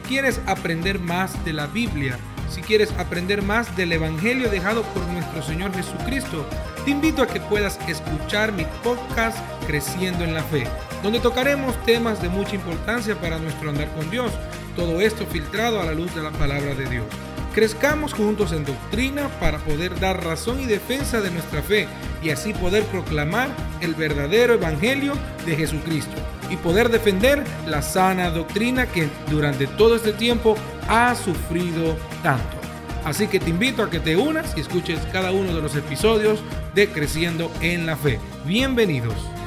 quieres aprender más de la Biblia, si quieres aprender más del Evangelio dejado por nuestro Señor Jesucristo, te invito a que puedas escuchar mi podcast Creciendo en la Fe, donde tocaremos temas de mucha importancia para nuestro andar con Dios, todo esto filtrado a la luz de la palabra de Dios. Crezcamos juntos en doctrina para poder dar razón y defensa de nuestra fe y así poder proclamar el verdadero evangelio de Jesucristo y poder defender la sana doctrina que durante todo este tiempo ha sufrido tanto. Así que te invito a que te unas y escuches cada uno de los episodios de Creciendo en la Fe. Bienvenidos.